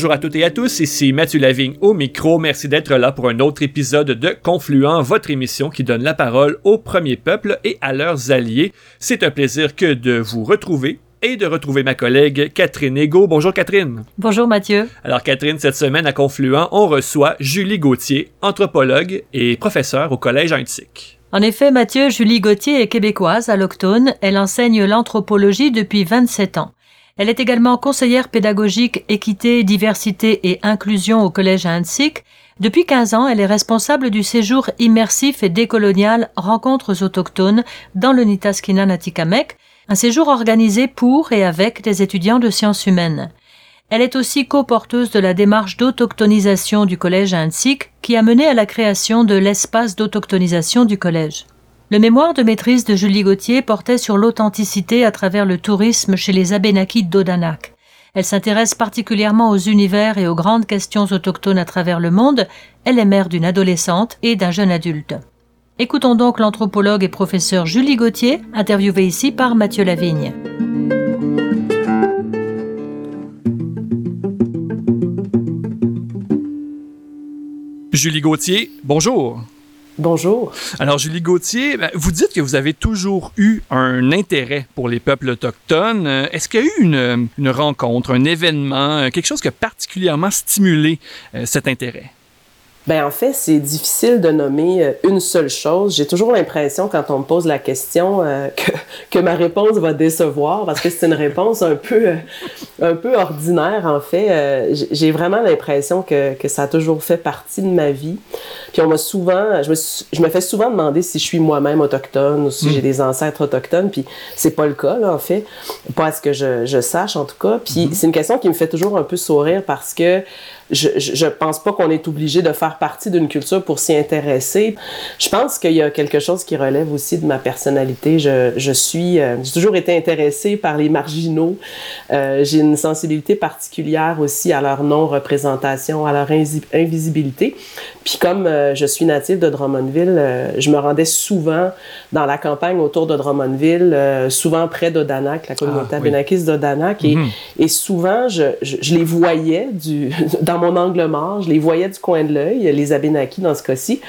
Bonjour à toutes et à tous, ici Mathieu Lavigne au micro. Merci d'être là pour un autre épisode de Confluent, votre émission qui donne la parole aux premiers peuples et à leurs alliés. C'est un plaisir que de vous retrouver et de retrouver ma collègue Catherine Ego. Bonjour Catherine. Bonjour Mathieu. Alors Catherine, cette semaine à Confluent, on reçoit Julie Gauthier, anthropologue et professeure au Collège Antique. En effet, Mathieu, Julie Gauthier est québécoise, allochtone. Elle enseigne l'anthropologie depuis 27 ans. Elle est également conseillère pédagogique équité, diversité et inclusion au collège à Depuis 15 ans, elle est responsable du séjour immersif et décolonial Rencontres autochtones dans le Nitaskina Natikamek, un séjour organisé pour et avec des étudiants de sciences humaines. Elle est aussi co-porteuse de la démarche d'autochtonisation du collège à qui a mené à la création de l'espace d'autochtonisation du collège. Le mémoire de maîtrise de Julie Gauthier portait sur l'authenticité à travers le tourisme chez les Abénaquis d'Odanak. Elle s'intéresse particulièrement aux univers et aux grandes questions autochtones à travers le monde. Elle est mère d'une adolescente et d'un jeune adulte. Écoutons donc l'anthropologue et professeur Julie Gauthier, interviewée ici par Mathieu Lavigne. Julie Gauthier, bonjour. Bonjour. Alors, Julie Gauthier, ben, vous dites que vous avez toujours eu un intérêt pour les peuples autochtones. Euh, est-ce qu'il y a eu une, une, rencontre, un événement, euh, quelque chose qui a particulièrement stimulé euh, cet intérêt? Ben en fait, c'est difficile de nommer euh, une seule chose. J'ai toujours l'impression, quand on me pose la question, euh, que, que, ma réponse va décevoir parce que c'est une réponse un peu, euh, un peu ordinaire, en fait. J'ai vraiment l'impression que, que, ça a toujours fait partie de ma vie. Puis on m'a souvent, je me, je me fais souvent demander si je suis moi-même autochtone ou si hmm. j'ai des ancêtres autochtones. Puis c'est pas le cas, là, en fait. Pas à ce que je, je sache, en tout cas. Puis hmm. c'est une question qui me fait toujours un peu sourire parce que je, je, pense pas qu'on est obligé de faire partie d'une culture pour s'y intéresser. Je pense qu'il y a quelque chose qui relève aussi de ma personnalité. Je, je suis, euh, j'ai toujours été intéressée par les marginaux. Euh, j'ai une sensibilité particulière aussi à leur non-représentation, à leur invisibilité. Puis comme euh, je suis native de Drummondville, je me rendais souvent dans la campagne autour de Drummondville, souvent près d'Odanak, la communauté ah, d'Odanak, et, mhm. et, souvent je, je, je, les voyais du, dans mon angle mort, je les voyais du coin de l'œil, les Abénakis dans ce cas-ci.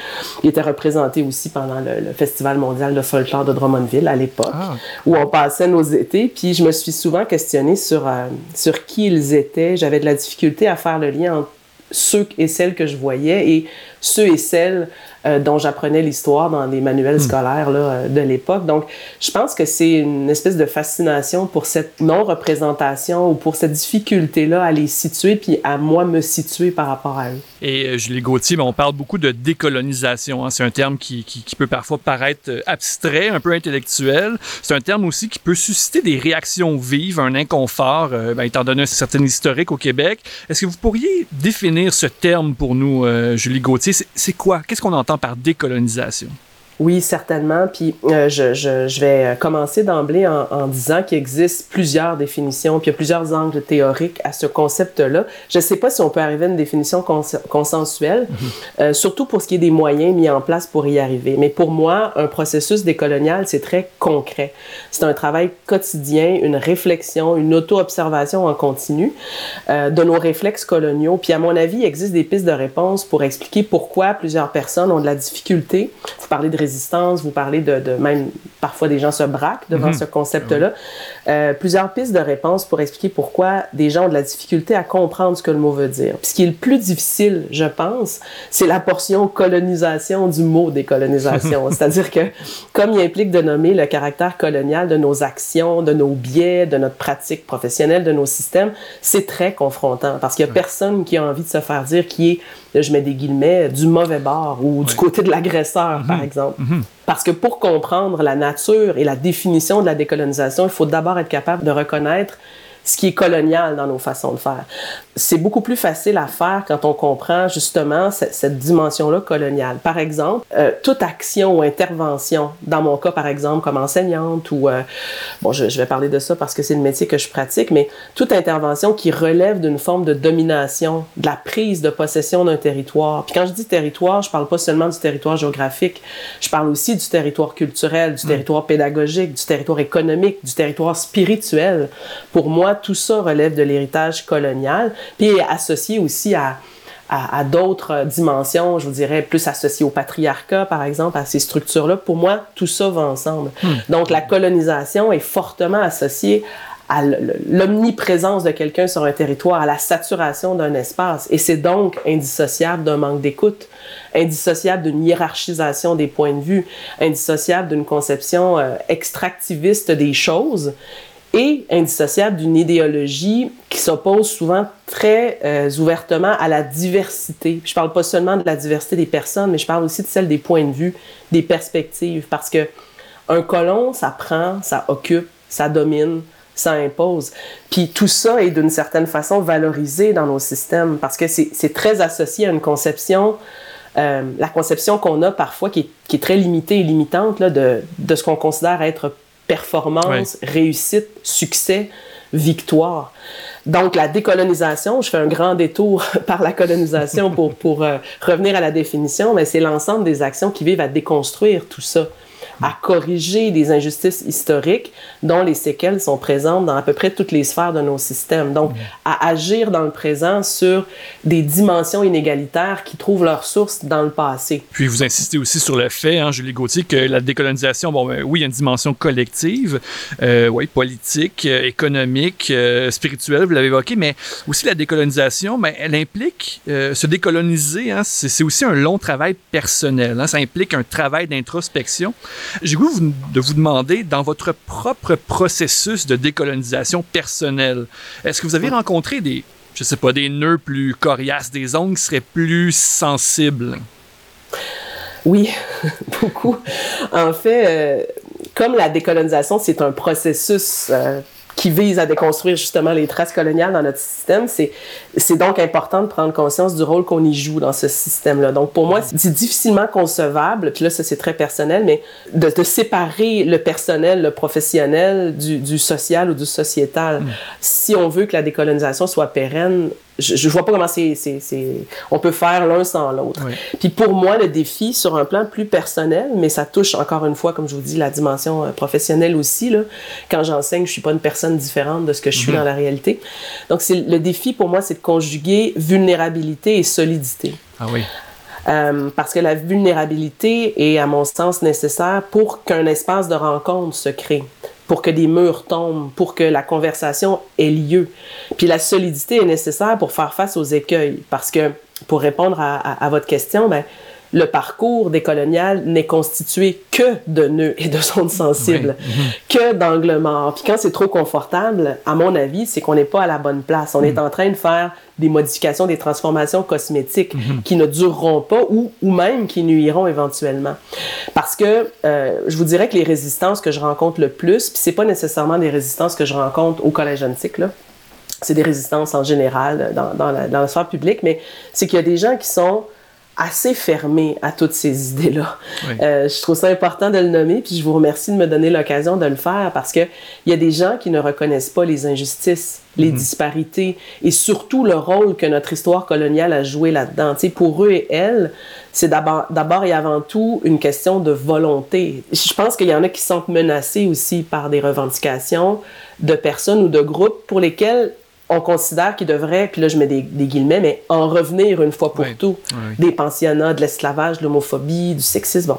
Ils étaient représentés aussi pendant le, Festival mondial de folklore de Drummondville à l'époque, ah. où on passait nos étés. Puis je me suis souvent questionnée sur, euh, sur qui ils étaient. J'avais de la difficulté à faire le lien entre ceux et celles que je voyais et ceux et celles euh, dont j'apprenais l'histoire dans les manuels hmm. scolaires là, euh, de l'époque. Donc, je pense que c'est une espèce de fascination pour cette non-représentation ou pour cette difficulté-là à les situer puis à moi me situer par rapport à eux. Et euh, Julie Gauthier, ben, on parle beaucoup de décolonisation. Hein. C'est un terme qui, qui, qui, peut parfois paraître abstrait, un peu intellectuel. C'est un terme aussi qui peut susciter des réactions vives, un inconfort, ben, étant donné un certain historique au Québec. Est-ce que vous pourriez définir ce terme pour nous, Julie Gauthier? C'est quoi? Qu'est-ce qu'on entend par décolonisation? Oui, certainement. Puis euh, je, je, je, vais commencer d'emblée en, en, disant qu'il existe plusieurs définitions, puis il y a plusieurs angles théoriques à ce concept-là. Je ne sais pas si on peut arriver à une définition cons consensuelle, mhm. euh, surtout pour ce qui est des moyens mis en place pour y arriver. Mais pour moi, un processus décolonial, c'est très concret. C'est un travail quotidien, une réflexion, une auto-observation en continu euh, de nos réflexes coloniaux. Puis à mon avis, il existe des pistes de réponse pour expliquer pourquoi plusieurs personnes ont de la difficulté. Vous parlez de vous parlez de, de même parfois des gens se braquent devant mhm. ce concept-là. Euh, plusieurs pistes de réponse pour expliquer pourquoi des gens ont de la difficulté à comprendre ce que le mot veut dire. Puis ce qui est le plus difficile, je pense, c'est la portion colonisation du mot décolonisation. C'est-à-dire que comme il implique de nommer le caractère colonial de nos actions, de nos biais, de notre pratique professionnelle, de nos systèmes, c'est très confrontant parce qu'il y a personne qui a envie de se faire dire qui est je mets des guillemets, du mauvais bord ou du côté de l'agresseur, par mhm. exemple. Mhm. Parce que pour comprendre la nature et la définition de la décolonisation, il faut d'abord être capable de reconnaître ce qui est colonial dans nos façons de faire. C'est beaucoup plus facile à faire quand on comprend justement cette, cette dimension-là coloniale. Par exemple, euh, toute action ou intervention, dans mon cas par exemple comme enseignante ou, euh, bon, je, je, vais parler de ça parce que c'est le métier que je pratique, mais toute intervention qui relève d'une forme de domination, de la prise de possession d'un territoire. Puis quand je dis territoire, je parle pas seulement du territoire géographique, je parle aussi du territoire culturel, du mm. territoire pédagogique, du territoire économique, du territoire spirituel. Pour moi, tout ça relève de l'héritage colonial puis associé aussi à, à, d'autres dimensions, je vous dirais, plus associé au patriarcat, par exemple, à ces structures-là. Pour moi, tout ça va ensemble. Hmm. Donc, la colonisation est fortement associée à l'omniprésence de quelqu'un sur un territoire, à la saturation d'un espace. Et c'est donc indissociable d'un manque d'écoute, indissociable d'une hiérarchisation des points de vue, indissociable d'une conception euh, extractiviste des choses et indissociable d'une idéologie qui s'oppose souvent très euh, ouvertement à la diversité. Je parle pas seulement de la diversité des personnes, mais je parle aussi de celle des points de vue, des perspectives, parce que un colon, ça prend, ça occupe, ça domine, ça impose. Puis tout ça est d'une certaine façon valorisé dans nos systèmes, parce que c'est très associé à une conception euh, la conception qu'on a parfois qui est, très limitée et limitante là, de ce qu'on considère être performance, réussite, succès, victoire. Donc, la décolonisation, je fais un grand détour par la colonisation pour, pour euh, revenir à la définition, mais c'est l'ensemble des actions qui vivent à déconstruire tout ça à corriger des injustices historiques dont les séquelles sont présentes dans à peu près toutes les sphères de nos systèmes. Donc, à agir dans le présent sur des dimensions inégalitaires qui trouvent leur source dans le passé. Puis vous insistez aussi sur le fait, hein, Julie Gauthier, que la décolonisation, bon, ben, oui, il y a une dimension collective, euh, oui, politique, euh, économique, euh, spirituelle, vous l'avez évoqué, mais aussi la décolonisation, ben, elle implique se décoloniser, hein, c'est aussi un long travail personnel. Hein, ça implique un travail d'introspection. J'ai goût de vous demander, dans votre propre processus de décolonisation personnelle, est-ce que vous avez rencontré des, je sais pas, des nœuds plus coriaces, des zones qui seraient plus sensibles? Oui, beaucoup. En fait, euh, comme la décolonisation, c'est un processus euh, qui vise à déconstruire justement les traces coloniales dans notre système, c'est, c'est donc important de prendre conscience du rôle qu'on y joue dans ce système-là. Donc pour moi, c'est difficilement concevable, puis là ça c'est très personnel, mais de, de séparer le personnel, le professionnel du, du social ou du sociétal. Mm. Si on veut que la décolonisation soit pérenne, je, je vois pas comment c'est, on peut faire l'un sans l'autre. Oui. Puis pour moi, le défi sur un plan plus personnel, mais ça touche encore une fois, comme je vous dis, la dimension euh, professionnelle aussi. Là. Quand j'enseigne, je suis pas une personne différente de ce que je suis mm-hmm. dans la réalité. Donc c'est le défi pour moi, c'est de conjuguer vulnérabilité et solidité. Ah oui. Euh, parce que la vulnérabilité est, à mon sens, nécessaire pour qu'un espace de rencontre se crée pour que des murs tombent, pour que la conversation ait lieu. Puis la solidité est nécessaire pour faire face aux écueils, parce que, pour répondre à, votre question, ben, le parcours décolonial n'est constitué que de nœuds et de zones sensibles, oui. que d'angles morts. Puis quand c'est trop confortable, à mon avis, c'est qu'on n'est pas à la bonne place. On mm. est en train de faire des modifications, des transformations cosmétiques mm-hmm. qui ne dureront pas ou, ou même qui nuiront éventuellement. Parce que euh, je vous dirais que les résistances que je rencontre le plus, puis c'est pas nécessairement des résistances que je rencontre au collège antique, là, c'est des résistances en général dans, dans, la, dans la sphère publique, mais c'est qu'il y a des gens qui sont assez fermé à toutes ces idées-là. Oui. Euh, je trouve ça important de le nommer, puis je vous remercie de me donner l'occasion de le faire parce que il y a des gens qui ne reconnaissent pas les injustices, les -hmm. disparités et surtout le rôle que notre histoire coloniale a joué là-dedans. Tu sais, pour eux et elles, c'est d'abord et avant tout une question de volonté. Je pense qu'il y en a qui sont menacés aussi par des revendications de personnes ou de groupes pour lesquels on considère qu'il devrait, puis là je mets des, des, guillemets, mais en revenir une fois pour oui. tout. Oui. Des pensionnats, de l'esclavage, de l'homophobie, du sexisme. Bon.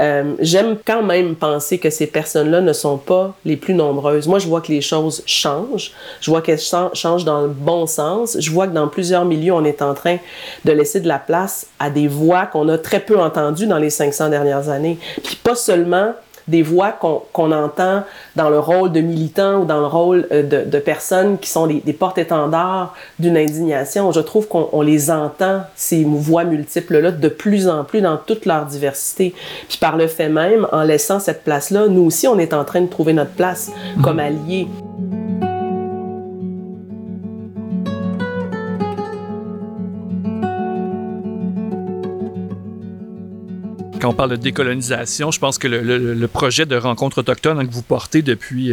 Euh, J'aime quand même penser que ces personnes-là ne sont pas les plus nombreuses. Moi, je vois que les choses changent. Je vois qu'elles changent dans le bon sens. Je vois que dans plusieurs milieux, on est en train de laisser de la place à des voix qu'on a très peu entendues dans les 500 dernières années. Puis pas seulement des voix qu'on qu entend dans le rôle de militants ou dans le rôle euh, de, de personnes qui sont des, des porte-étendards d'une indignation. Je trouve qu'on les entend, ces voix multiples-là, de plus en plus dans toute leur diversité. Puis par le fait même, en laissant cette place-là, nous aussi, on est en train de trouver notre place comme alliés. On parle de décolonisation, je pense que le, projet de rencontre autochtone que vous portez depuis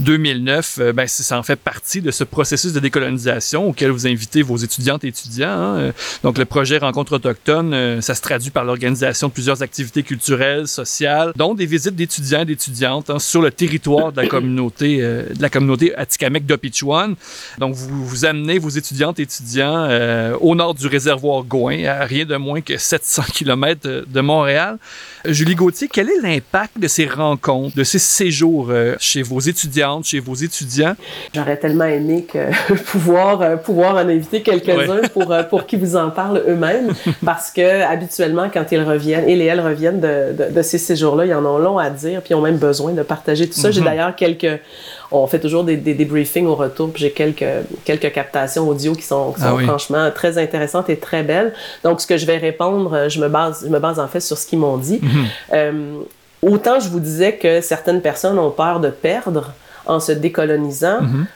2009, ben, ça en fait partie de ce processus de décolonisation auquel vous invitez vos étudiantes et étudiants. Hein. Donc, le projet Rencontre autochtone, ça se traduit par l'organisation de plusieurs activités culturelles, sociales, dont des visites d'étudiants et d'étudiantes hein, sur le territoire de la communauté, de la communauté Atikamek d'Opichuan. Donc, vous, vous amenez vos étudiantes et étudiants au nord du réservoir Gouin, à rien de moins que 700 km de Montréal. Julie Gauthier, quel est l'impact de ces rencontres, de ces séjours euh, chez vos étudiantes, chez vos étudiants? J'aurais tellement aimé que pouvoir, euh, pouvoir en inviter quelques-uns pour, euh, pour qu'ils vous en parlent eux-mêmes, parce que habituellement, quand ils reviennent, ils et elles reviennent de, de, ces séjours-là, ils en ont long à dire, puis ils ont même besoin de partager tout ça. J'ai mhm. d'ailleurs quelques on fait toujours des, des au retour, puis j'ai quelques, quelques captations audio qui sont, qui ah franchement très intéressantes et très belles. Donc, ce que je vais répondre, je me base, je me base en fait sur ce qu'ils m'ont dit. Mhm. euh, autant je vous disais que certaines personnes ont peur de perdre en se décolonisant. Mhm.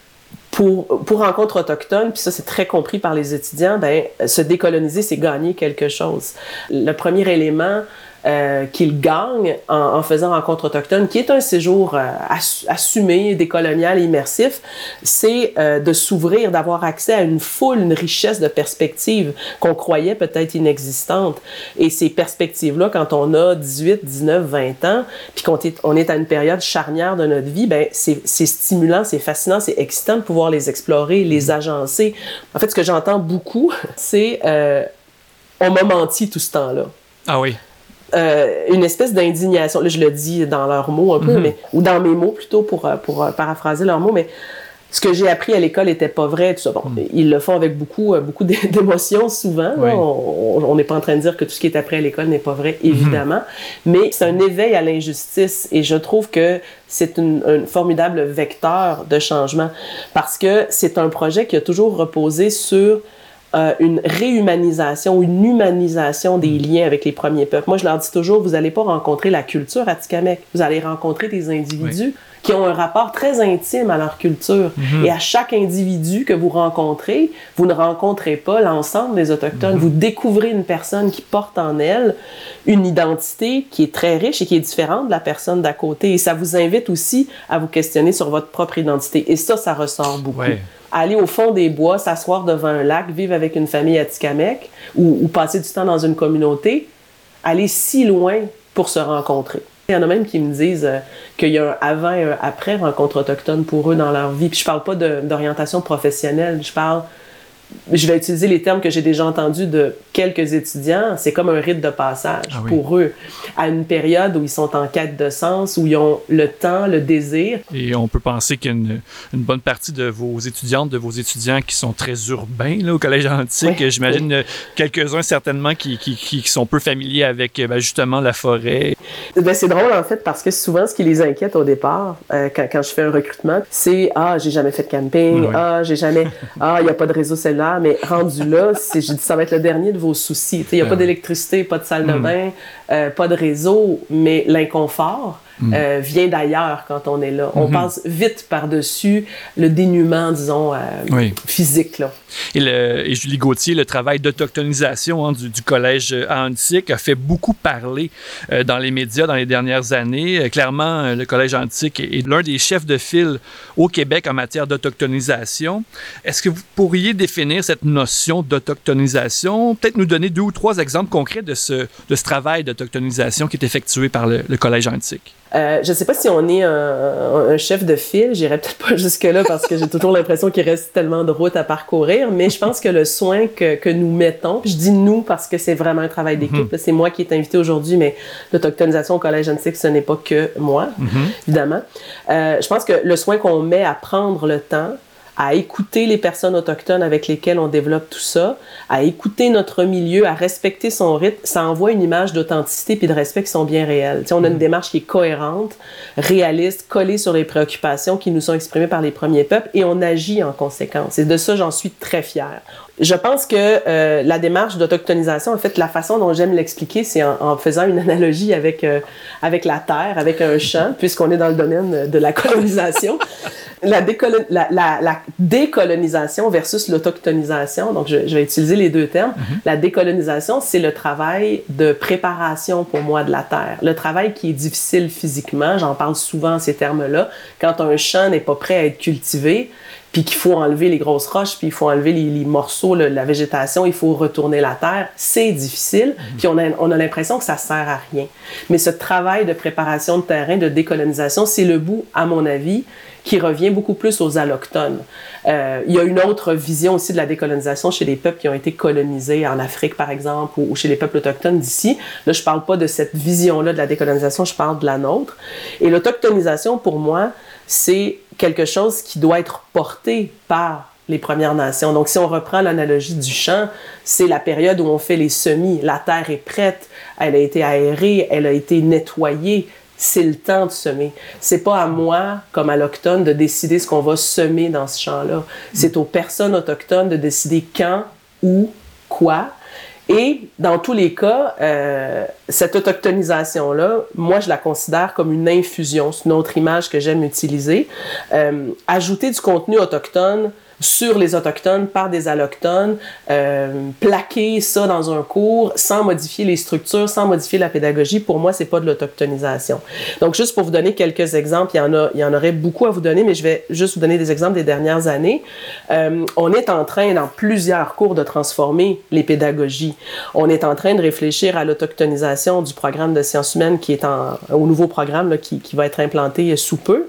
Pour, pour rencontre autochtone, puis ça c'est très compris par les étudiants, ben, se décoloniser, c'est gagner quelque chose. Le premier élément, euh, qu'il gagne en, faisant Rencontre autochtone, qui est un séjour euh, assumé, décolonial, immersif, c'est euh, de s'ouvrir, d'avoir accès à une foule, une richesse de perspectives qu'on croyait peut-être inexistantes. Et ces perspectives-là, quand on a 18, 19, 20 ans, puis qu'on est, on est à une période charnière de notre vie, ben c'est stimulant, c'est fascinant, c'est excitant de pouvoir les explorer, les agencer. En fait, ce que j'entends beaucoup, c'est on m'a menti tout ce temps-là. Ah oui. Euh, une espèce d'indignation. Là, je le dis dans leurs mots un peu, mhm. mais, ou dans mes mots plutôt pour, euh, pour euh, paraphraser leurs mots, mais ce que j'ai appris à l'école n'était pas vrai, tout ça. Bon, mhm. ils le font avec beaucoup, beaucoup d'émotions souvent. On n'est pas en train de dire que tout ce qui est appris à l'école n'est pas vrai, mhm. évidemment. Mais c'est un éveil à l'injustice et je trouve que c'est un formidable vecteur de changement parce que c'est un projet qui a toujours reposé sur euh, une réhumanisation, une humanisation des mm. liens avec les premiers peuples. Moi, je leur dis toujours, vous n'allez pas rencontrer la culture Atikamek, vous allez rencontrer des individus qui ont un rapport très intime à leur culture. Mm-hmm. Et à chaque individu que vous rencontrez, vous ne rencontrez pas l'ensemble des Autochtones. Mm-hmm. Vous découvrez une personne qui porte en elle une identité qui est très riche et qui est différente de la personne d'à côté. Et ça vous invite aussi à vous questionner sur votre propre identité. Et ça, ça ressort beaucoup aller au fond des bois, s'asseoir devant un lac, vivre avec une famille à ou, ou, passer du temps dans une communauté, aller si loin pour se rencontrer. Il y en a même qui me disent euh, qu'il y a un avant et un après rencontre autochtone pour eux dans leur vie. Puis je parle pas d'orientation professionnelle, je parle je vais utiliser les termes que j'ai déjà entendus de quelques étudiants, c'est comme un rite de passage ah pour eux, à une période où ils sont en quête de sens, où ils ont le temps, le désir. Et on peut penser qu'il y a une, bonne partie de vos étudiantes, de vos étudiants qui sont très urbains là, au Collège Antique. J'imagine quelques-uns certainement qui, qui, qui, sont peu familiers avec ben, justement la forêt. Ben, c'est drôle en fait parce que souvent ce qui les inquiète au départ, euh, quand, quand, je fais un recrutement, c'est Ah, j'ai jamais fait de camping, Ah, j'ai jamais, Ah, il n'y a pas de réseau cellulaire mais rendu là, j'ai dit, ça va être le dernier de vos soucis. Il n'y a pas d'électricité, pas de salle de mm. bain, euh, pas de réseau, mais l'inconfort, Mm. Euh, vient d'ailleurs quand on est là. On mm-hmm. passe vite par-dessus le dénuement, disons, euh, physique. Là. Et, le, et, Julie Gauthier, le travail d'autochtonisation hein, du, du, collège antique a fait beaucoup parler euh, dans les médias dans les dernières années. clairement, le collège antique est, l'un des chefs de file au Québec en matière d'autochtonisation. Est-ce que vous pourriez définir cette notion d'autochtonisation? Peut-être nous donner deux ou trois exemples concrets de ce, de ce travail d'autochtonisation qui est effectué par le collège antique. Euh, je ne sais pas si on est un, chef de file, j'irai peut-être pas jusque-là parce que j'ai toujours l'impression qu'il reste tellement de route à parcourir, mais je pense que le soin que, que nous mettons, je dis nous parce que c'est vraiment un travail d'équipe, mhm. c'est moi qui est invité aujourd'hui, mais l'autochtonisation au Collège Antique, ce n'est pas que moi, mhm. évidemment. Euh, je pense que le soin qu'on met à prendre le temps, à écouter les personnes autochtones avec lesquelles on développe tout ça, à écouter notre milieu, à respecter son rythme, ça envoie une image d'authenticité puis de respect qui sont bien réelles. on a une mm. démarche qui est cohérente, réaliste, collée sur les préoccupations qui nous sont exprimées par les premiers peuples et on agit en conséquence. Et de ça, j'en suis très fière. Je pense que euh, la démarche d'autochtonisation, en fait, la façon dont j'aime l'expliquer, c'est en, faisant une analogie avec, euh, avec la terre, avec un champ, puisqu'on est dans le domaine de la colonisation. la, la, la, décolonisation versus l'autochtonisation, donc je, vais utiliser les deux termes. Mm-hmm. La décolonisation, c'est le travail de préparation pour moi de la terre. Le travail qui est difficile physiquement, j'en parle souvent ces termes-là, quand un champ n'est pas prêt à être cultivé, puis qu'il faut enlever les grosses roches, puis il faut enlever les, morceaux, la végétation, il faut retourner la terre. C'est difficile, mhm. puis on a, on a l'impression que ça sert à rien. Mais ce travail de préparation de terrain, de décolonisation, c'est le bout, à mon avis, qui revient beaucoup plus aux allochtones. Euh, il y a une autre vision aussi de la décolonisation chez les peuples qui ont été colonisés en Afrique, par exemple, ou, chez les peuples autochtones d'ici. Là, je parle pas de cette vision-là de la décolonisation, je parle de la nôtre. Et l'autochtonisation, pour moi, c'est quelque chose qui doit être porté par les Premières Nations. Donc, si on reprend l'analogie du champ, c'est la période où on fait les semis. La terre est prête, elle a été aérée, elle a été nettoyée. C'est le temps de semer. C'est pas à moi, comme allochtone, de décider ce qu'on va semer dans ce champ-là. C'est aux personnes autochtones de décider quand, où, quoi, et dans tous les cas, euh, cette autochtonisation-là, moi, je la considère comme une infusion. C'est une autre image que j'aime utiliser. Euh, ajouter du contenu autochtone sur les Autochtones par des Allochtones, euh, plaquer ça dans un cours sans modifier les structures, sans modifier la pédagogie, pour moi, c'est pas de l'autochtonisation. Donc, juste pour vous donner quelques exemples, il y, en a, il y en aurait beaucoup à vous donner, mais je vais juste vous donner des exemples des dernières années. Euh, on est en train, dans plusieurs cours, de transformer les pédagogies. On est en train de réfléchir à l'autochtonisation du programme de sciences humaines qui est en, au nouveau programme là, qui, qui va être implanté sous peu.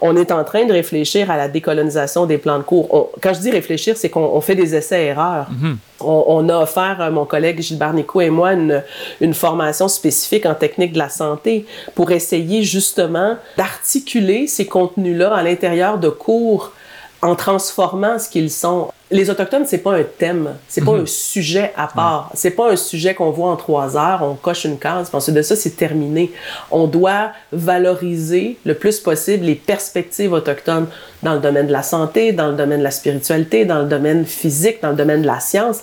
On est en train de réfléchir à la décolonisation des plans de cours quand je dis réfléchir, c'est qu'on fait des essais-erreurs. Mhm. on, a offert, euh, mon collègue Gilbert Nico et moi, une, une, formation spécifique en technique de la santé pour essayer justement d'articuler ces contenus-là à l'intérieur de cours en transformant ce qu'ils sont. Les autochtones, c'est pas un thème, c'est pas mhm. un sujet à part, c'est pas un sujet qu'on voit en trois heures, on coche une case, ensuite de ça, c'est terminé. On doit valoriser le plus possible les perspectives autochtones dans le domaine de la santé, dans le domaine de la spiritualité, dans le domaine physique, dans le domaine de la science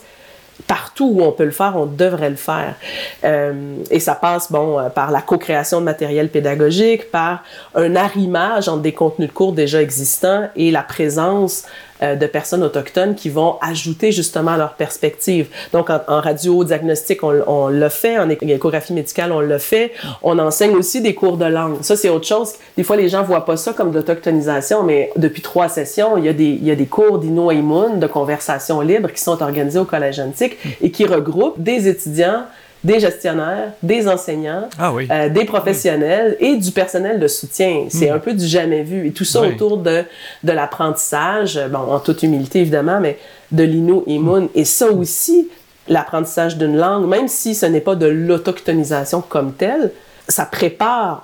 partout où on peut le faire, on devrait le faire. Euh, et ça passe, bon, euh, par la co-création de matériel pédagogique, par un arrimage entre des contenus de cours déjà existants et la présence euh, de personnes autochtones qui vont ajouter justement leur perspective. Donc, en, radio-diagnostic, on, on l'a fait, en échographie médicale, on l'a fait. On enseigne aussi des cours de langue. Ça, c'est autre chose. Des fois, les gens voient pas ça comme de l'autochtonisation, mais depuis trois sessions, il y a des, il y a des cours d'Inno de conversation libre, qui sont organisés au Collège antique et qui regroupent des étudiants des gestionnaires, des enseignants, ah euh, des professionnels et du personnel de soutien. C'est hmm. un peu du jamais vu. Et tout ça autour de, de l'apprentissage, bon, en toute humilité évidemment, mais de l'Innu Imun. Et ça aussi, l'apprentissage d'une langue, même si ce n'est pas de l'autochtonisation comme telle, ça prépare,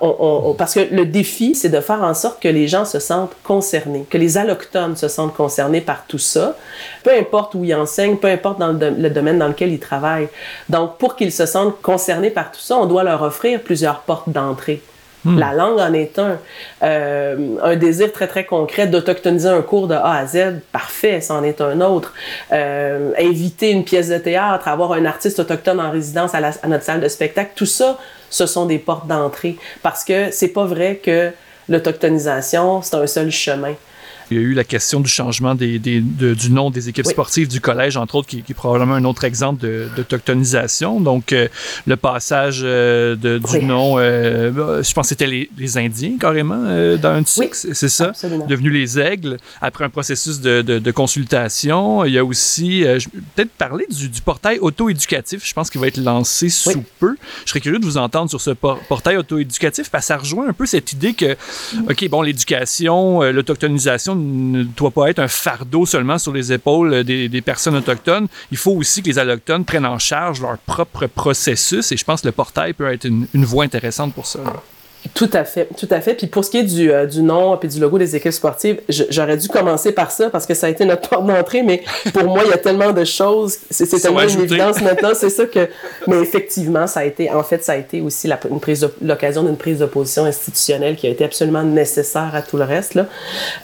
parce que le défi, c'est de faire en sorte que les gens se sentent concernés, que les allochtones se sentent concernés par tout ça, peu importe où ils enseignent, peu importe dans le, domaine dans lequel ils travaillent. Donc, pour qu'ils se sentent concernés par tout ça, on doit leur offrir plusieurs portes d'entrée. Hmm. La langue en est un. Euh, un désir très, très concret d'autochtoniser un cours de A à Z, parfait, c'en est un autre. Euh, inviter une pièce de théâtre, avoir un artiste autochtone en résidence à, à notre salle de spectacle, tout ça, ce sont des portes d'entrée. Parce que c'est pas vrai que l'autochtonisation, c'est un seul chemin. Il y a eu la question du changement des, des, du nom des équipes sportives du collège, entre autres, qui, est probablement un autre exemple d'autochtonisation. Donc, euh, le passage euh, de, du nom, euh, je pense que c'était les, les, Indiens, carrément, dans un cycle, c'est ça? Devenu les Aigles, après un processus de, de consultation. Il y a aussi, peut-être parler du, du portail auto-éducatif, je pense qu'il va être lancé sous peu. Je serais curieux de vous entendre sur ce portail auto-éducatif, parce que ça rejoint un peu cette idée que, OK, bon, l'éducation, l'autochtonisation ne doit pas être un fardeau seulement sur les épaules des, personnes autochtones. Il faut aussi que les allochtones prennent en charge leur propre processus et je pense que le portail peut être une, voie intéressante pour ça. Tout à fait, tout à fait. Puis pour ce qui est du, euh, du nom et du logo des équipes sportives, j'aurais dû commencer par ça parce que ça a été notre porte d'entrée, mais pour moi, il y a tellement de choses, c'est tellement une évidence maintenant, c'est ça que... Mais effectivement, ça a été, en fait, ça a été aussi l'occasion d'une prise de position institutionnelle qui a été absolument nécessaire à tout le reste. Là.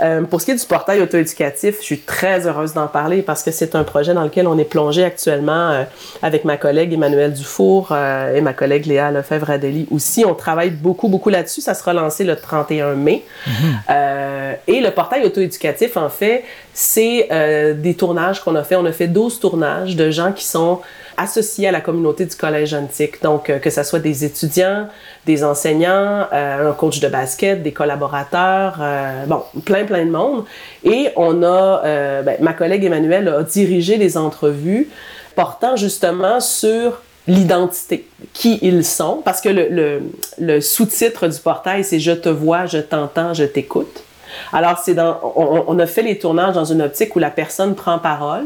Euh, pour ce qui est du portail auto-éducatif, je suis très heureuse d'en parler parce que c'est un projet dans lequel on est plongé actuellement euh, avec ma collègue Emmanuel Dufour et ma collègue Léa Lefebvre-Adélie aussi. On travaille beaucoup, beaucoup là-dessus. Ça sera lancé le 31 mai. Mhm. euh, et le portail auto-éducatif, en fait, c'est euh, des tournages qu'on a fait. On a fait 12 tournages de gens qui sont associés à la communauté du collège antique. Donc, euh, que ce soit des étudiants, des enseignants, un coach de basket, des collaborateurs, bon, plein, plein de monde. Et on a, ben, ma collègue Emmanuelle a dirigé des entrevues portant justement sur l'identité, qui ils sont, parce que le, le, le sous-titre du portail, c'est Je te vois, je t'entends, je t'écoute. Alors, c'est dans, on, on, a fait les tournages dans une optique où la personne prend parole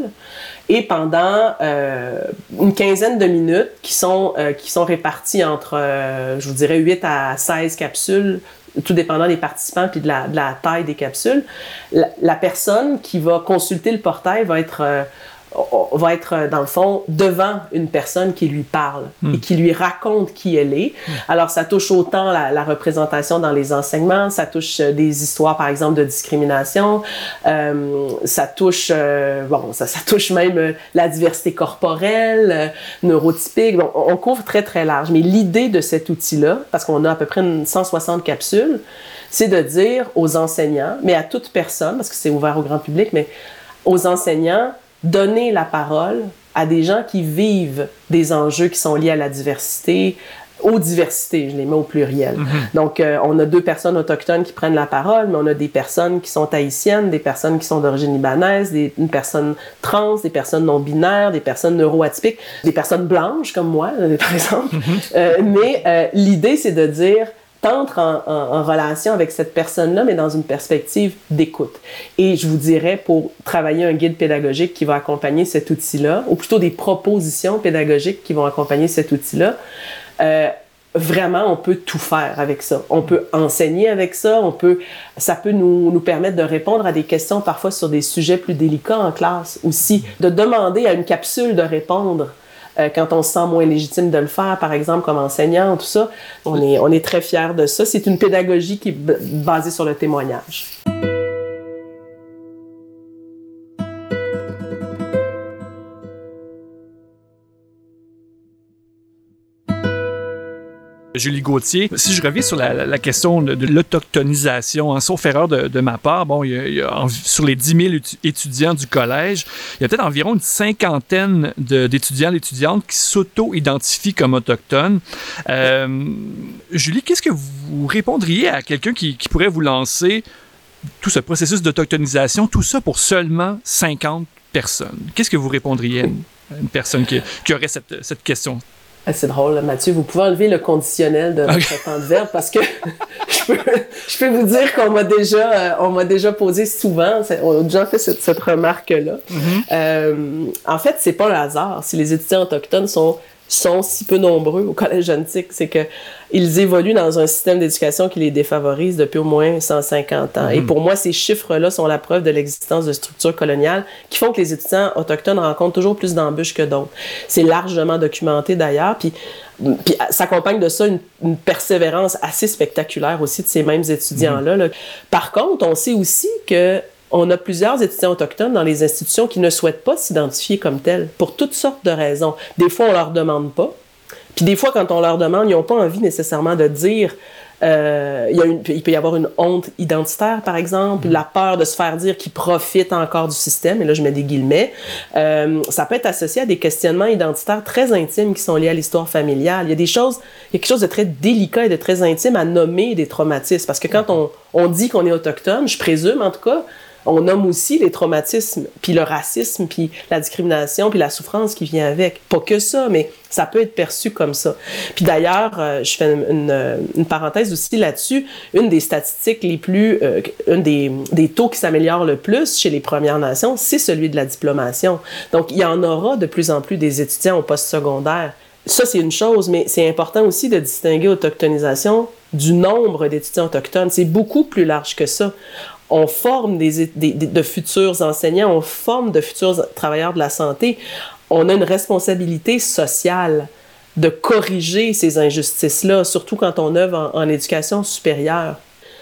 et pendant euh, une quinzaine de minutes qui sont, euh, qui sont réparties entre, euh, je vous dirais, 8 à 16 capsules, tout dépendant des participants puis de la, de la taille des capsules, la, la, personne qui va consulter le portail va être va être, euh, dans le fond, devant une personne qui lui parle mm. et qui lui raconte qui elle est. Mm. Alors, ça touche autant la, la, représentation dans les enseignements, ça touche euh, des histoires, par exemple, de discrimination, euh, ça touche, euh, bon, ça, ça touche même la diversité corporelle, euh, neurotypique. Bon, on couvre très, très large. Mais l'idée de cet outil-là, parce qu'on a à peu près une 160 capsules, c'est de dire aux enseignants, mais à toute personne, parce que c'est ouvert au grand public, mais aux enseignants, donner la parole à des gens qui vivent des enjeux qui sont liés à la diversité, aux diversités, je les mets au pluriel. Mm -hmm. Donc, euh, on a deux personnes autochtones qui prennent la parole, mais on a des personnes qui sont haïtiennes, des personnes qui sont d'origine libanaise, des une personne trans, des personnes non binaires, des personnes neuroatypiques, des personnes blanches comme moi, par exemple. Mm -hmm. euh, mais euh, l'idée, c'est de dire t'entres en, relation avec cette personne-là, mais dans une perspective d'écoute. Et je vous dirais, pour travailler un guide pédagogique qui va accompagner cet outil-là, ou plutôt des propositions pédagogiques qui vont accompagner cet outil-là, euh, vraiment, on peut tout faire avec ça. On peut enseigner avec ça, on peut, ça peut nous, nous permettre de répondre à des questions parfois sur des sujets plus délicats en classe aussi, de demander à une capsule de répondre euh, quand on se sent moins légitime de le faire, par exemple, comme enseignant, tout ça. On est, on est très fiers de ça. C'est une pédagogie qui est basée sur le témoignage. Julie Gauthier. Si je reviens sur la, question de, l'autochtonisation, hein, sauf erreur de, ma part, bon, sur les 10 000 étudiants du collège, il y a peut-être environ une cinquantaine d'étudiants et d'étudiantes qui s'auto-identifient comme autochtones. Euh, Julie, qu'est-ce que vous répondriez à quelqu'un qui, pourrait vous lancer tout ce processus d'autochtonisation, tout ça pour seulement 50 personnes? Qu'est-ce que vous répondriez à une, personne qui, aurait cette question? Ah, c'est drôle, Mathieu. Vous pouvez enlever le conditionnel de votre okay. temps de verbe parce que je, peux, je peux vous dire qu'on m'a déjà, euh, on m'a déjà posé souvent, on a déjà fait cette, cette remarque-là. Mm -hmm. euh, en fait, c'est pas le hasard si les étudiants autochtones sont sont si peu nombreux au collège antique, c'est que ils évoluent dans un système d'éducation qui les défavorise depuis au moins 150 ans. Mmh. Et pour moi, ces chiffres-là sont la preuve de l'existence de structures coloniales qui font que les étudiants autochtones rencontrent toujours plus d'embûches que d'autres. C'est largement documenté d'ailleurs, puis puis s'accompagne de ça une, une, persévérance assez spectaculaire aussi de ces mêmes étudiants-là. Mmh. Par contre, on sait aussi que on a plusieurs étudiants autochtones dans les institutions qui ne souhaitent pas s'identifier comme tels, pour toutes sortes de raisons. Des fois, on leur demande pas. Puis des fois, quand on leur demande, ils n'ont pas envie nécessairement de dire euh, il, peut y avoir une honte identitaire, par exemple, la peur de se faire dire qu'ils profitent encore du système, et là je mets des guillemets. Euh, ça peut être associé à des questionnements identitaires très intimes qui sont liés à l'histoire familiale. Il y a des choses, il y a quelque chose de très délicat et de très intime à nommer des traumatismes, parce que quand on, on dit qu'on est autochtone, je présume en tout cas, on nomme aussi les traumatismes, puis le racisme, puis la discrimination, puis la souffrance qui vient avec. Pas que ça, mais ça peut être perçu comme ça. Puis d'ailleurs, euh, je fais une, une, une parenthèse aussi là-dessus. Une des statistiques les plus, euh, un des, des taux qui s'améliorent le plus chez les Premières Nations, c'est celui de la diplomation. Donc, il y en aura de plus en plus des étudiants au post-secondaire. Ça, c'est une chose, mais c'est important aussi de distinguer autochtonisation du nombre d'étudiants autochtones. C'est beaucoup plus large que ça. On forme des, de futurs enseignants, on forme de futurs travailleurs de la santé. On a une responsabilité sociale de corriger ces injustices-là, surtout quand on œuvre en, en éducation supérieure.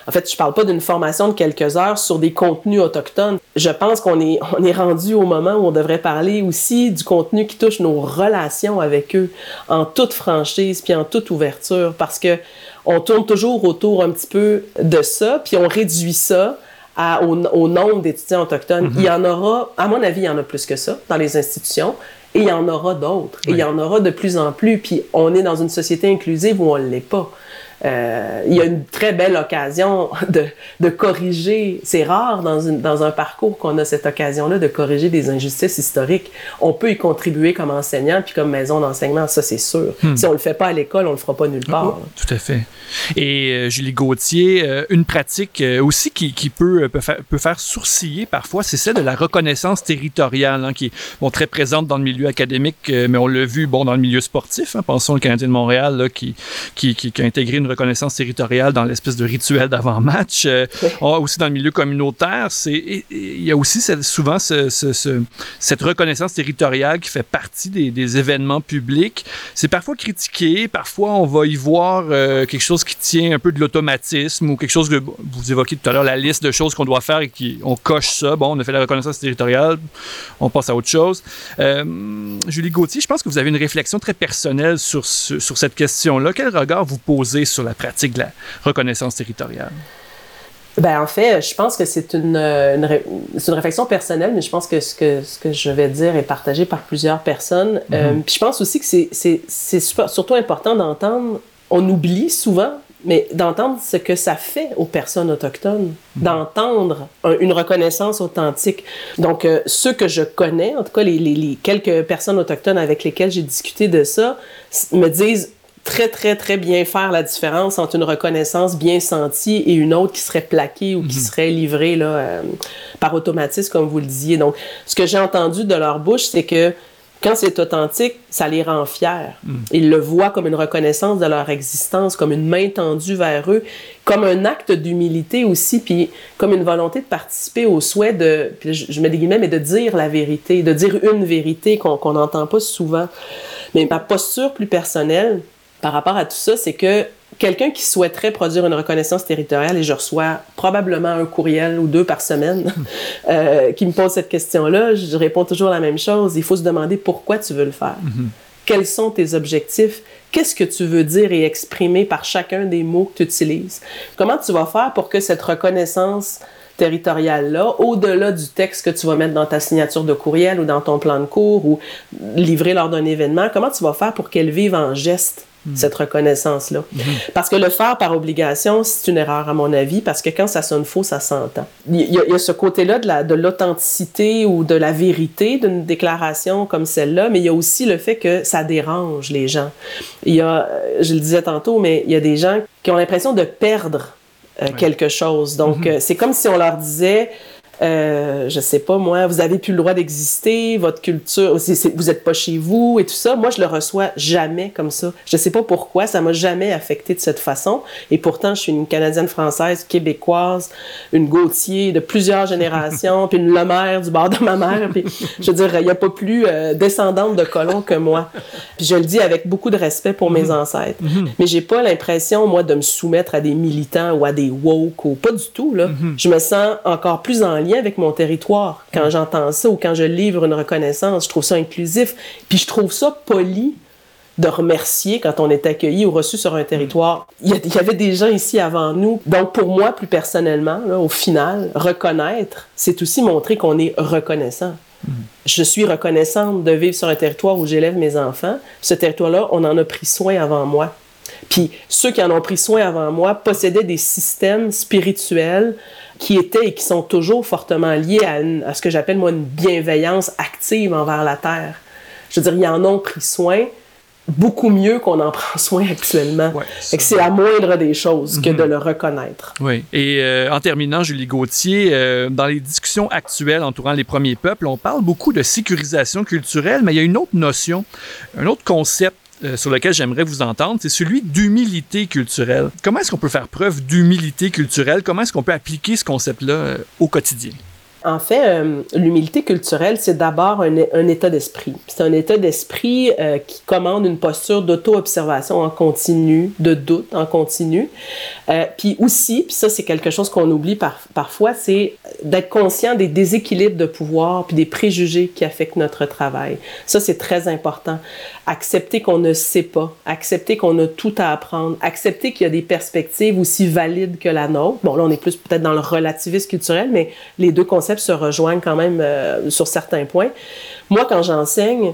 En fait, je parle pas d'une formation de quelques heures sur des contenus autochtones. Je pense qu'on est, on est rendu au moment où on devrait parler aussi du contenu qui touche nos relations avec eux en toute franchise puis en toute ouverture parce que on tourne toujours autour un petit peu de ça puis on réduit ça à, au, au, nombre d'étudiants autochtones. Mm -hmm. Il y en aura, à mon avis, il y en a plus que ça dans les institutions. Et il y en aura d'autres. Oui. Et il y en aura de plus en plus. Puis on est dans une société inclusive où on ne l'est pas. Euh, il y a une très belle occasion de, de corriger. C'est rare dans, une, dans un parcours qu'on a cette occasion-là de corriger des injustices historiques. On peut y contribuer comme enseignant puis comme maison d'enseignement, ça c'est sûr. Hmm. Si on le fait pas à l'école, on le fera pas nulle part. Oh, tout à fait. Et euh, Julie Gauthier, euh, une pratique aussi qui, qui peut, peut, faire, peut faire sourciller parfois, c'est celle de la reconnaissance territoriale, hein, qui est bon, très présente dans le milieu académique, mais on l'a vu bon, dans le milieu sportif. Hein, pensons au Canadien de Montréal là, qui, qui, qui, qui a intégré une reconnaissance territoriale dans l'espèce de rituel d'avant-match. Euh, aussi dans le milieu communautaire, c'est il y a aussi souvent ce, ce, ce, cette reconnaissance territoriale qui fait partie des, des événements publics. C'est parfois critiqué, parfois on va y voir euh, quelque chose qui tient un peu de l'automatisme ou quelque chose que vous évoquiez tout à l'heure la liste de choses qu'on doit faire et qui on coche ça. Bon, on a fait la reconnaissance territoriale, on passe à autre chose. Euh, Julie Gauthier, je pense que vous avez une réflexion très personnelle sur, sur cette question-là. Quel regard vous posez sur la pratique de la reconnaissance territoriale? Ben, en fait, je pense que c'est une, une, une, réflexion personnelle, mais je pense que ce, que ce que je vais dire est partagé par plusieurs personnes. Mm -hmm. euh, puis je pense aussi que c'est surtout important d'entendre, on oublie souvent, mais d'entendre ce que ça fait aux personnes autochtones, -hmm. d'entendre un, une reconnaissance authentique. Donc, euh, ceux que je connais, en tout cas les, les, les quelques personnes autochtones avec lesquelles j'ai discuté de ça, me disent très, très, très bien faire la différence entre une reconnaissance bien sentie et une autre qui serait plaquée ou qui -hmm. serait livrée là, euh, par automatisme, comme vous le disiez. Donc, ce que j'ai entendu de leur bouche, c'est que quand c'est authentique, ça les rend fiers. Mm. Ils le voient comme une reconnaissance de leur existence, comme une main tendue vers eux, comme un acte d'humilité aussi, puis comme une volonté de participer au souhait de, puis je, mets des guillemets, mais de dire la vérité, de dire une vérité qu'on n'entend qu pas souvent. Mais ma posture plus personnelle, par rapport à tout ça, c'est que quelqu'un qui souhaiterait produire une reconnaissance territoriale, et je reçois probablement un courriel ou deux par semaine euh, qui me pose cette question-là, je réponds toujours la même chose. Il faut se demander pourquoi tu veux le faire. Mm -hmm. Quels sont tes objectifs? Qu'est-ce que tu veux dire et exprimer par chacun des mots que tu utilises? Comment tu vas faire pour que cette reconnaissance territoriale-là, au-delà du texte que tu vas mettre dans ta signature de courriel ou dans ton plan de cours ou livrer lors d'un événement, comment tu vas faire pour qu'elle vive en geste Mmh. cette reconnaissance-là. Mmh. Parce que le faire par obligation, c'est une erreur à mon avis, parce que quand ça sonne faux, ça s'entend. Il, y, a ce côté-là de l'authenticité ou de la vérité d'une déclaration comme celle-là, mais il y a aussi le fait que ça dérange les gens. Il y a, je le disais tantôt, mais il y a des gens qui ont l'impression de perdre euh, ouais. quelque chose. Donc, mmh. euh, c'est comme si on leur disait... Euh, je sais pas moi, vous avez plus le droit d'exister, votre culture, c est, c est, vous êtes pas chez vous et tout ça. Moi, je le reçois jamais comme ça. Je sais pas pourquoi, ça m'a jamais affecté de cette façon. Et pourtant, je suis une Canadienne française, québécoise, une Gauthier de plusieurs générations, puis une Lemaire du bord de ma mère. Puis, je veux dire, il y a pas plus euh, descendante de colons que moi. Puis je le dis avec beaucoup de respect pour mes ancêtres. Mais j'ai pas l'impression, moi, de me soumettre à des militants ou à des woke ou pas du tout, là. Je me sens encore plus en lien avec mon territoire quand j'entends ça ou quand je livre une reconnaissance. Je trouve ça inclusif. Puis je trouve ça poli de remercier quand on est accueilli ou reçu sur un territoire. Il y, avait des gens ici avant nous. Donc pour moi, plus personnellement, là, au final, reconnaître, c'est aussi montrer qu'on est reconnaissant. Mmh. Je suis reconnaissante de vivre sur un territoire où j'élève mes enfants. Ce territoire-là, on en a pris soin avant moi. Puis ceux qui en ont pris soin avant moi possédaient des systèmes spirituels qui étaient et qui sont toujours fortement liés à, une, à ce que j'appelle moi une bienveillance active envers la Terre. Je veux dire, ils en ont pris soin beaucoup mieux qu'on en prend soin actuellement. Ouais, c'est la moindre des choses mm -hmm. que de le reconnaître. Oui. Et euh, en terminant, Julie Gauthier, euh, dans les discussions actuelles entourant les premiers peuples, on parle beaucoup de sécurisation culturelle, mais il y a une autre notion, un autre concept euh, sur lequel j'aimerais vous entendre, c'est celui d'humilité culturelle. Comment est-ce qu'on peut faire preuve d'humilité culturelle? Comment est-ce qu'on peut appliquer ce concept-là euh, au quotidien? En fait, euh, l'humilité culturelle, c'est d'abord un, état d'esprit. C'est un état d'esprit euh, qui commande une posture d'auto-observation en continu, de doute en continu. Euh, puis aussi, puis ça c'est quelque chose qu'on oublie par, parfois, c'est d'être conscient des déséquilibres de pouvoir puis des préjugés qui affectent notre travail. Ça c'est très important. Accepter qu'on ne sait pas, accepter qu'on a tout à apprendre, accepter qu'il y a des perspectives aussi valides que la nôtre. Bon là on est plus peut-être dans le relativisme culturel, mais les deux concepts se rejoignent quand même euh, sur certains points. Moi, quand j'enseigne,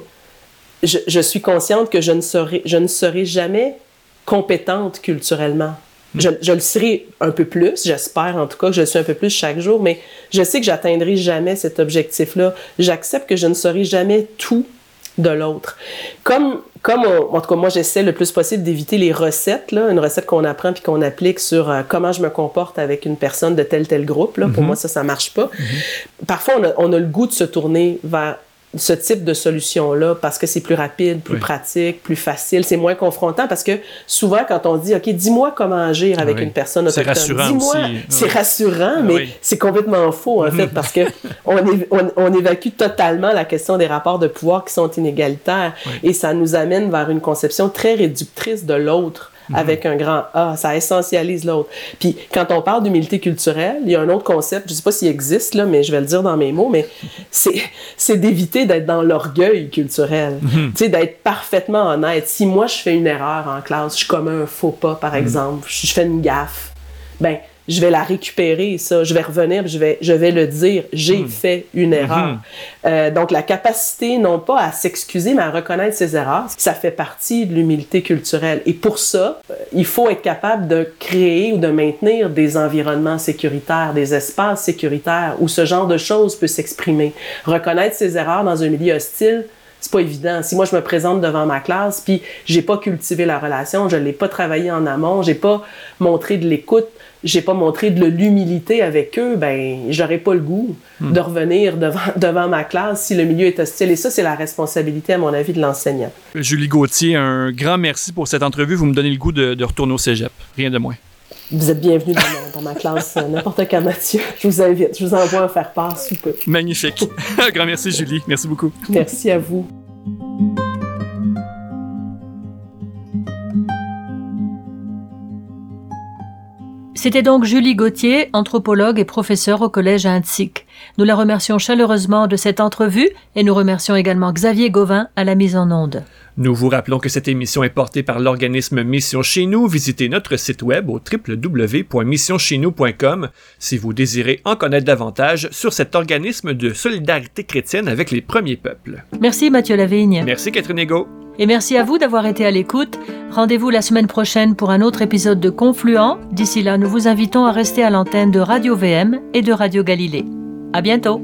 je, je, suis consciente que je ne serai, je ne serai jamais compétente culturellement. Je, je, le serai un peu plus, j'espère en tout cas que je le suis un peu plus chaque jour, mais je sais que j'atteindrai jamais cet objectif-là. J'accepte que je ne serai jamais tout de l'autre. Comme, comme on, en tout cas, moi, j'essaie le plus possible d'éviter les recettes, là, une recette qu'on apprend puis qu'on applique sur euh, comment je me comporte avec une personne de tel tel groupe. Là. Mm -hmm. Pour moi, ça, ça marche pas. Mm -hmm. Parfois, on a, on a le goût de se tourner vers ce type de solution-là parce que c'est plus rapide, plus oui. pratique, plus facile, c'est moins confrontant parce que souvent quand on dit OK, dis-moi comment agir avec oui. une personne autochtone, dis-moi, c'est rassurant, mais oui. c'est complètement faux en fait parce que on, on, évacue totalement la question des rapports de pouvoir qui sont inégalitaires et ça nous amène vers une conception très réductrice de l'autre. -hmm. avec un grand A. Ça essentialise l'autre. Puis quand on parle d'humilité culturelle, il y a un autre concept, je sais pas s'il existe, là, mais je vais le dire dans mes mots, mais c'est d'éviter d'être dans l'orgueil culturel. -hmm. Tu sais, d'être parfaitement honnête. Si moi, je fais une erreur en classe, je commets un faux pas, par exemple, mm -hmm. je fais une gaffe, ben je vais la récupérer, ça. Je vais revenir, je vais, je vais le dire. J'ai mmh. fait une erreur. Mmh. Euh, donc, la capacité, non pas à s'excuser, mais à reconnaître ses erreurs, ça fait partie de l'humilité culturelle. Et pour ça, euh, il faut être capable de créer ou de maintenir des environnements sécuritaires, des espaces sécuritaires où ce genre de choses peut s'exprimer. Reconnaître ses erreurs dans un milieu hostile, c'est pas évident. Si moi je me présente devant ma classe puis j'ai pas cultivé la relation, je l'ai pas travaillé en amont, j'ai pas montré de l'écoute, j'ai pas montré de l'humilité avec eux, ben j'aurais pas le goût hmm. de revenir devant, devant ma classe si le milieu est hostile. Et ça, c'est la responsabilité, à mon avis, de l'enseignant. Julie Gauthier, un grand merci pour cette entrevue. Vous me donnez le goût de, de retourner au cégep. Rien de moins. Vous êtes bienvenue dans, ma, dans ma classe, n'importe quand, Mathieu. Je vous invite, je vous envoie en faire part sous peu. Magnifique. un grand merci, Julie. Merci beaucoup. Merci à vous. C'était donc Julie Gauthier, anthropologue et professeure au collège Intsic. Nous la remercions chaleureusement de cette entrevue et nous remercions également Xavier Gauvin à la mise en onde. Nous vous rappelons que cette émission est portée par l'organisme Mission Chez Nous. Visitez notre site web au www.missioncheznous.com si vous désirez en connaître davantage sur cet organisme de solidarité chrétienne avec les premiers peuples. Merci Mathieu Lavigne. Merci Catherine Ego. Et merci à vous d'avoir été à l'écoute. Rendez-vous la semaine prochaine pour un autre épisode de Confluent. D'ici là, nous vous invitons à rester à l'antenne de Radio VM et de Radio Galilée. À bientôt!